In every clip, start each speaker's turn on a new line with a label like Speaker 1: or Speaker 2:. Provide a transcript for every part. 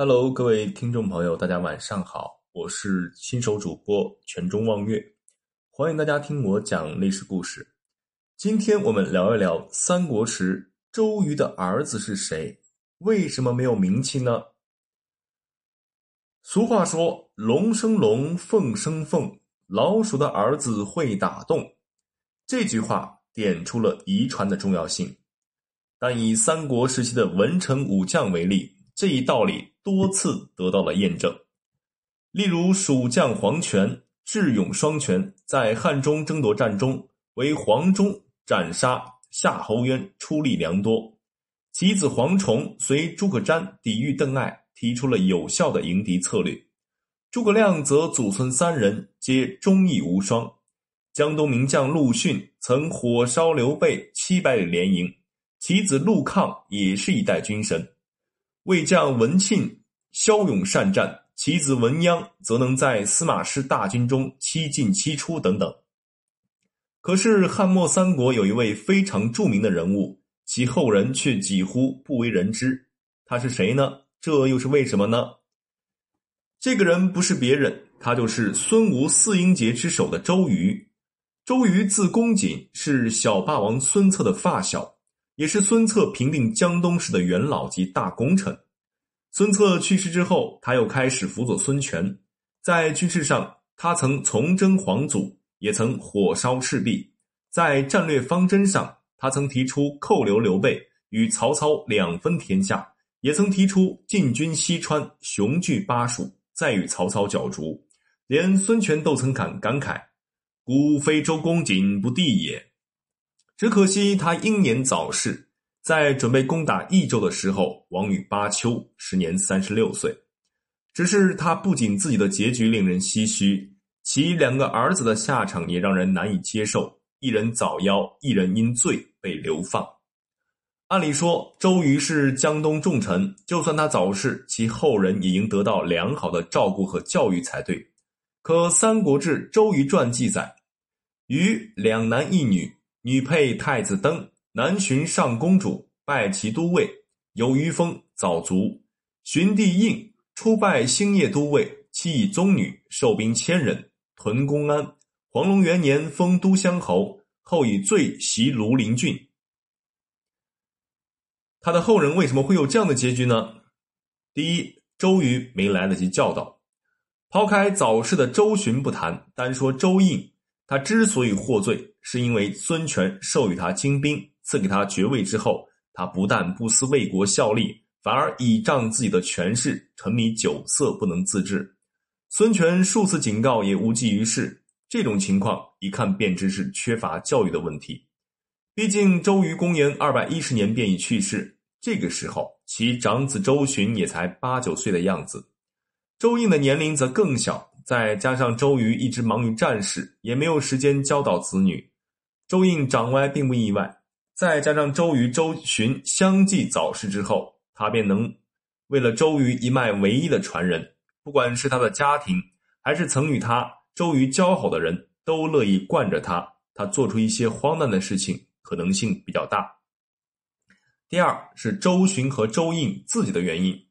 Speaker 1: Hello，各位听众朋友，大家晚上好，我是新手主播全中望月，欢迎大家听我讲历史故事。今天我们聊一聊三国时周瑜的儿子是谁，为什么没有名气呢？俗话说：“龙生龙，凤生凤，老鼠的儿子会打洞。”这句话点出了遗传的重要性。但以三国时期的文臣武将为例，这一道理。多次得到了验证，例如蜀将黄权智勇双全，在汉中争夺战中为黄忠斩杀夏侯渊出力良多；其子黄崇随诸葛瞻抵御邓艾，提出了有效的迎敌策略；诸葛亮则祖孙三人皆忠义无双；江东名将陆逊曾火烧刘备七百里连营，其子陆抗也是一代军神；魏将文庆。骁勇善战，其子文鸯则能在司马师大军中七进七出等等。可是汉末三国有一位非常著名的人物，其后人却几乎不为人知。他是谁呢？这又是为什么呢？这个人不是别人，他就是孙吴四英杰之首的周瑜。周瑜字公瑾，是小霸王孙策的发小，也是孙策平定江东时的元老级大功臣。孙策去世之后，他又开始辅佐孙权。在军事上，他曾从征黄祖，也曾火烧赤壁；在战略方针上，他曾提出扣留刘备，与曹操两分天下；也曾提出进军西川，雄踞巴蜀，再与曹操角逐。连孙权都曾感感慨：“孤非周公瑾不弟也。”只可惜他英年早逝。在准备攻打益州的时候，亡于巴丘，时年三十六岁。只是他不仅自己的结局令人唏嘘，其两个儿子的下场也让人难以接受。一人早夭，一人因罪被流放。按理说，周瑜是江东重臣，就算他早逝，其后人也应得到良好的照顾和教育才对。可《三国志·周瑜传》记载，瑜两男一女，女配太子登。南巡上公主，拜其都尉，有余封早卒。寻弟应出拜兴业都尉，妻以宗女，受兵千人，屯公安。黄龙元年封都乡侯，后以罪袭庐陵郡。他的后人为什么会有这样的结局呢？第一，周瑜没来得及教导。抛开早逝的周循不谈，单说周应，他之所以获罪，是因为孙权授予他精兵。赐给他爵位之后，他不但不思为国效力，反而倚仗自己的权势，沉迷酒色，不能自制。孙权数次警告也无济于事。这种情况一看便知是缺乏教育的问题。毕竟周瑜公元二百一十年便已去世，这个时候其长子周循也才八九岁的样子，周应的年龄则更小。再加上周瑜一直忙于战事，也没有时间教导子女，周应长歪并不意外。再加上周瑜、周循相继早逝之后，他便能为了周瑜一脉唯一的传人，不管是他的家庭，还是曾与他周瑜交好的人，都乐意惯着他。他做出一些荒诞的事情，可能性比较大。第二是周循和周应自己的原因。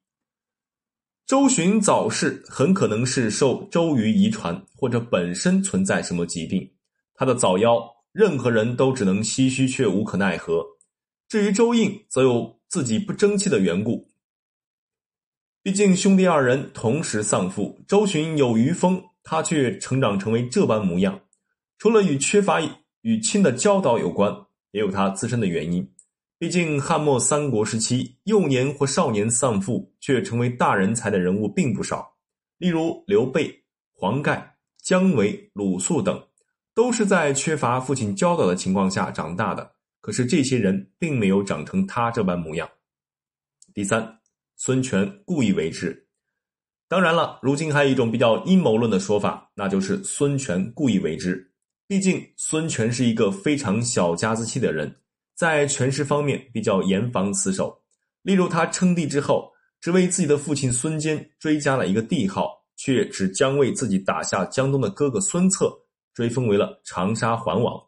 Speaker 1: 周循早逝，很可能是受周瑜遗传，或者本身存在什么疾病。他的早夭。任何人都只能唏嘘，却无可奈何。至于周应，则有自己不争气的缘故。毕竟兄弟二人同时丧父，周循有余风，他却成长成为这般模样。除了与缺乏与亲的教导有关，也有他自身的原因。毕竟汉末三国时期，幼年或少年丧父却成为大人才的人物并不少，例如刘备、黄盖、姜维、鲁肃等。都是在缺乏父亲教导的情况下长大的，可是这些人并没有长成他这般模样。第三，孙权故意为之。当然了，如今还有一种比较阴谋论的说法，那就是孙权故意为之。毕竟孙权是一个非常小家子气的人，在权势方面比较严防死守。例如，他称帝之后，只为自己的父亲孙坚追加了一个帝号，却只将为自己打下江东的哥哥孙策。追封为了长沙桓王，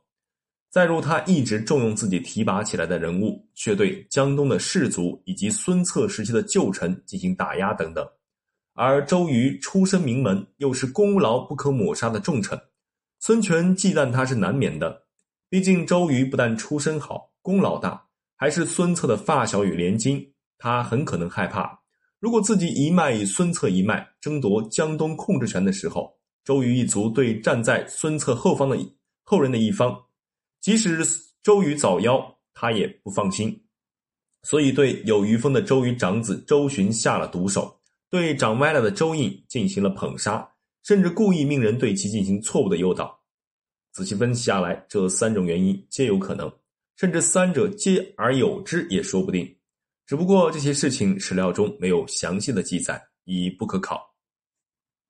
Speaker 1: 再如他一直重用自己提拔起来的人物，却对江东的士族以及孙策时期的旧臣进行打压等等。而周瑜出身名门，又是功劳不可抹杀的重臣，孙权忌惮他是难免的。毕竟周瑜不但出身好，功劳大，还是孙策的发小与连襟，他很可能害怕，如果自己一脉与孙策一脉争夺江东控制权的时候，周瑜一族对站在孙策后方的后人的一方，即使周瑜早夭，他也不放心，所以对有余风的周瑜长子周循下了毒手，对长歪了的周应进行了捧杀，甚至故意命人对其进行错误的诱导。仔细分析下来，这三种原因皆有可能，甚至三者皆而有之也说不定。只不过这些事情史料中没有详细的记载，已不可考。